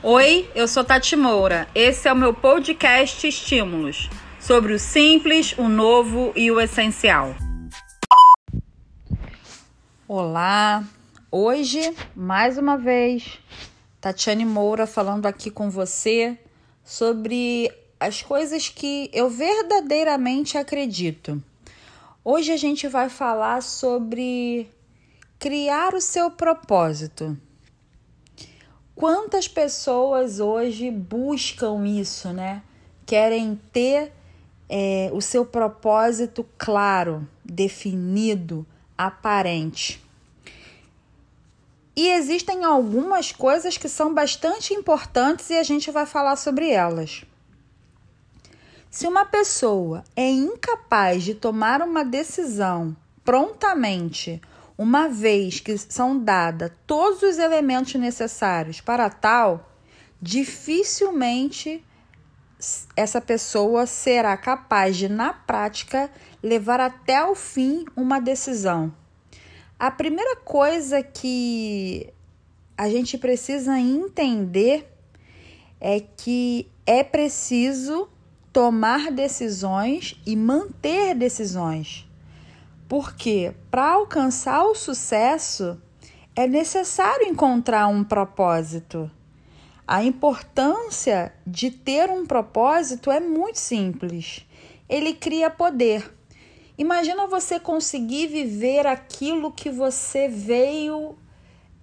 Oi, eu sou Tati Moura. Esse é o meu podcast Estímulos sobre o simples, o novo e o essencial. Olá, hoje, mais uma vez, Tatiane Moura falando aqui com você sobre as coisas que eu verdadeiramente acredito. Hoje a gente vai falar sobre criar o seu propósito. Quantas pessoas hoje buscam isso, né? Querem ter é, o seu propósito claro, definido, aparente. E existem algumas coisas que são bastante importantes e a gente vai falar sobre elas. Se uma pessoa é incapaz de tomar uma decisão prontamente uma vez que são dados todos os elementos necessários para tal, dificilmente essa pessoa será capaz de, na prática, levar até o fim uma decisão. A primeira coisa que a gente precisa entender é que é preciso tomar decisões e manter decisões. Porque para alcançar o sucesso é necessário encontrar um propósito. A importância de ter um propósito é muito simples. Ele cria poder. Imagina você conseguir viver aquilo que você veio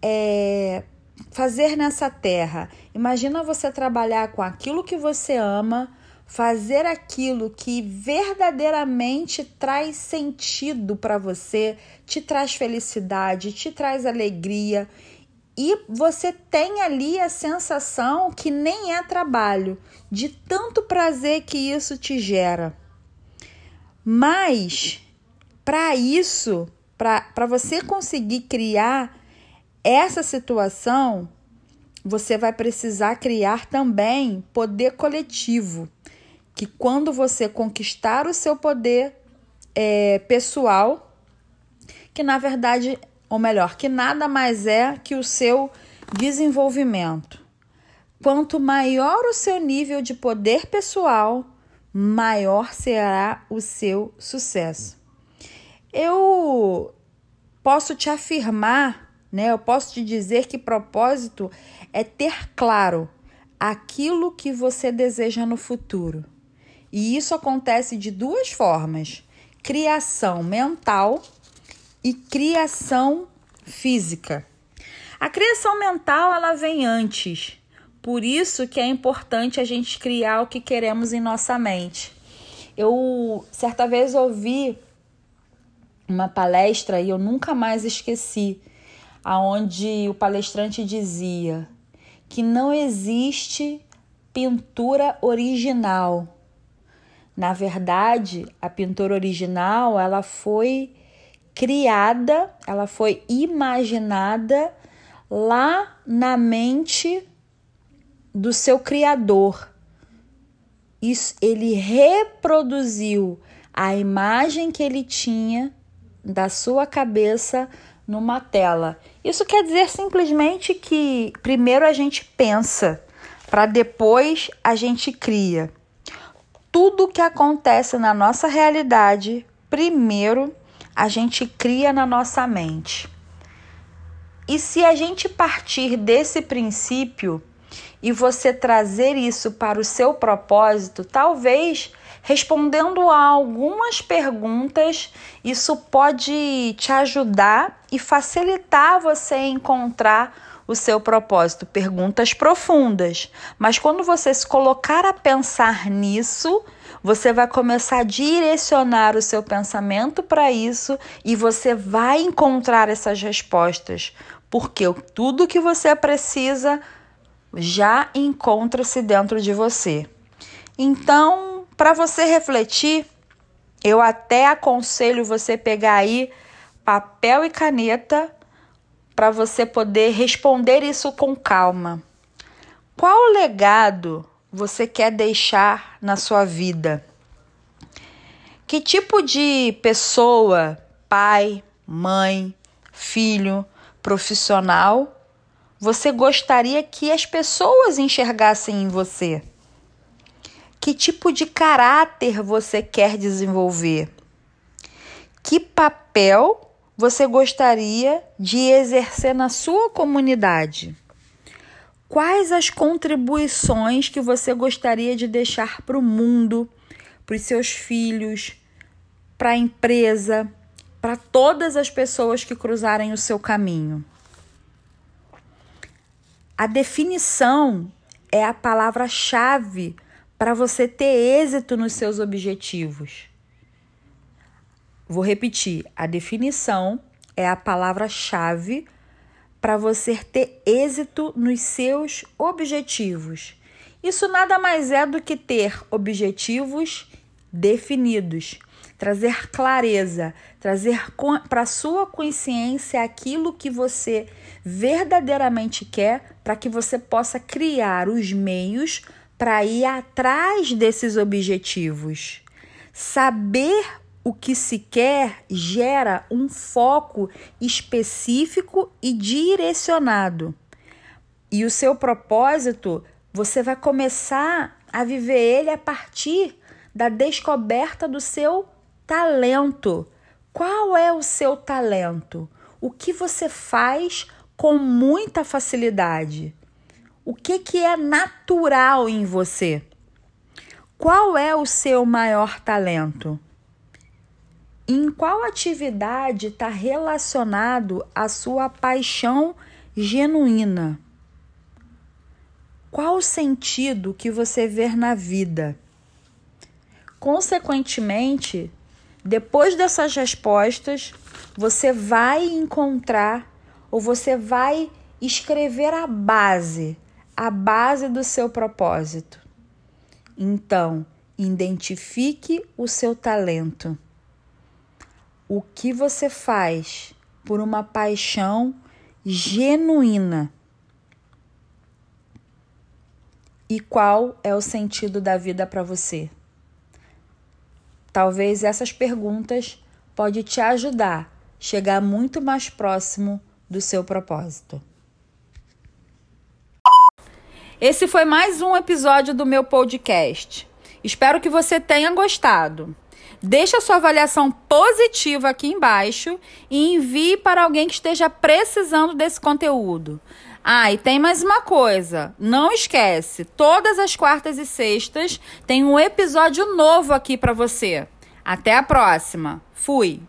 é, fazer nessa terra. Imagina você trabalhar com aquilo que você ama fazer aquilo que verdadeiramente traz sentido para você, te traz felicidade, te traz alegria e você tem ali a sensação que nem é trabalho, de tanto prazer que isso te gera. Mas para isso, para você conseguir criar essa situação, você vai precisar criar também poder coletivo que quando você conquistar o seu poder é, pessoal, que na verdade, ou melhor, que nada mais é que o seu desenvolvimento. Quanto maior o seu nível de poder pessoal, maior será o seu sucesso. Eu posso te afirmar, né? Eu posso te dizer que propósito é ter claro aquilo que você deseja no futuro. E isso acontece de duas formas: criação mental e criação física. A criação mental ela vem antes. Por isso que é importante a gente criar o que queremos em nossa mente. Eu certa vez ouvi uma palestra e eu nunca mais esqueci, aonde o palestrante dizia que não existe pintura original. Na verdade, a pintura original, ela foi criada, ela foi imaginada lá na mente do seu criador. Isso, ele reproduziu a imagem que ele tinha da sua cabeça numa tela. Isso quer dizer simplesmente que primeiro a gente pensa, para depois a gente cria tudo que acontece na nossa realidade, primeiro a gente cria na nossa mente. E se a gente partir desse princípio e você trazer isso para o seu propósito, talvez respondendo a algumas perguntas, isso pode te ajudar e facilitar você encontrar o seu propósito? Perguntas profundas. Mas quando você se colocar a pensar nisso, você vai começar a direcionar o seu pensamento para isso e você vai encontrar essas respostas, porque tudo que você precisa já encontra-se dentro de você. Então, para você refletir, eu até aconselho você pegar aí papel e caneta para você poder responder isso com calma. Qual legado você quer deixar na sua vida? Que tipo de pessoa, pai, mãe, filho, profissional você gostaria que as pessoas enxergassem em você? Que tipo de caráter você quer desenvolver? Que papel você gostaria de exercer na sua comunidade? Quais as contribuições que você gostaria de deixar para o mundo, para os seus filhos, para a empresa, para todas as pessoas que cruzarem o seu caminho? A definição é a palavra-chave para você ter êxito nos seus objetivos. Vou repetir: a definição é a palavra-chave para você ter êxito nos seus objetivos. Isso nada mais é do que ter objetivos definidos, trazer clareza, trazer para sua consciência aquilo que você verdadeiramente quer, para que você possa criar os meios para ir atrás desses objetivos. Saber o que se quer gera um foco específico e direcionado. E o seu propósito, você vai começar a viver ele a partir da descoberta do seu talento. Qual é o seu talento? O que você faz com muita facilidade? O que, que é natural em você? Qual é o seu maior talento? Em qual atividade está relacionado a sua paixão genuína? Qual o sentido que você vê na vida? Consequentemente, depois dessas respostas, você vai encontrar ou você vai escrever a base, a base do seu propósito. Então, identifique o seu talento o que você faz por uma paixão genuína e qual é o sentido da vida para você. Talvez essas perguntas pode te ajudar a chegar muito mais próximo do seu propósito. Esse foi mais um episódio do meu podcast. Espero que você tenha gostado. Deixe a sua avaliação positiva aqui embaixo e envie para alguém que esteja precisando desse conteúdo. Ah, e tem mais uma coisa. Não esquece, todas as quartas e sextas tem um episódio novo aqui para você. Até a próxima. Fui.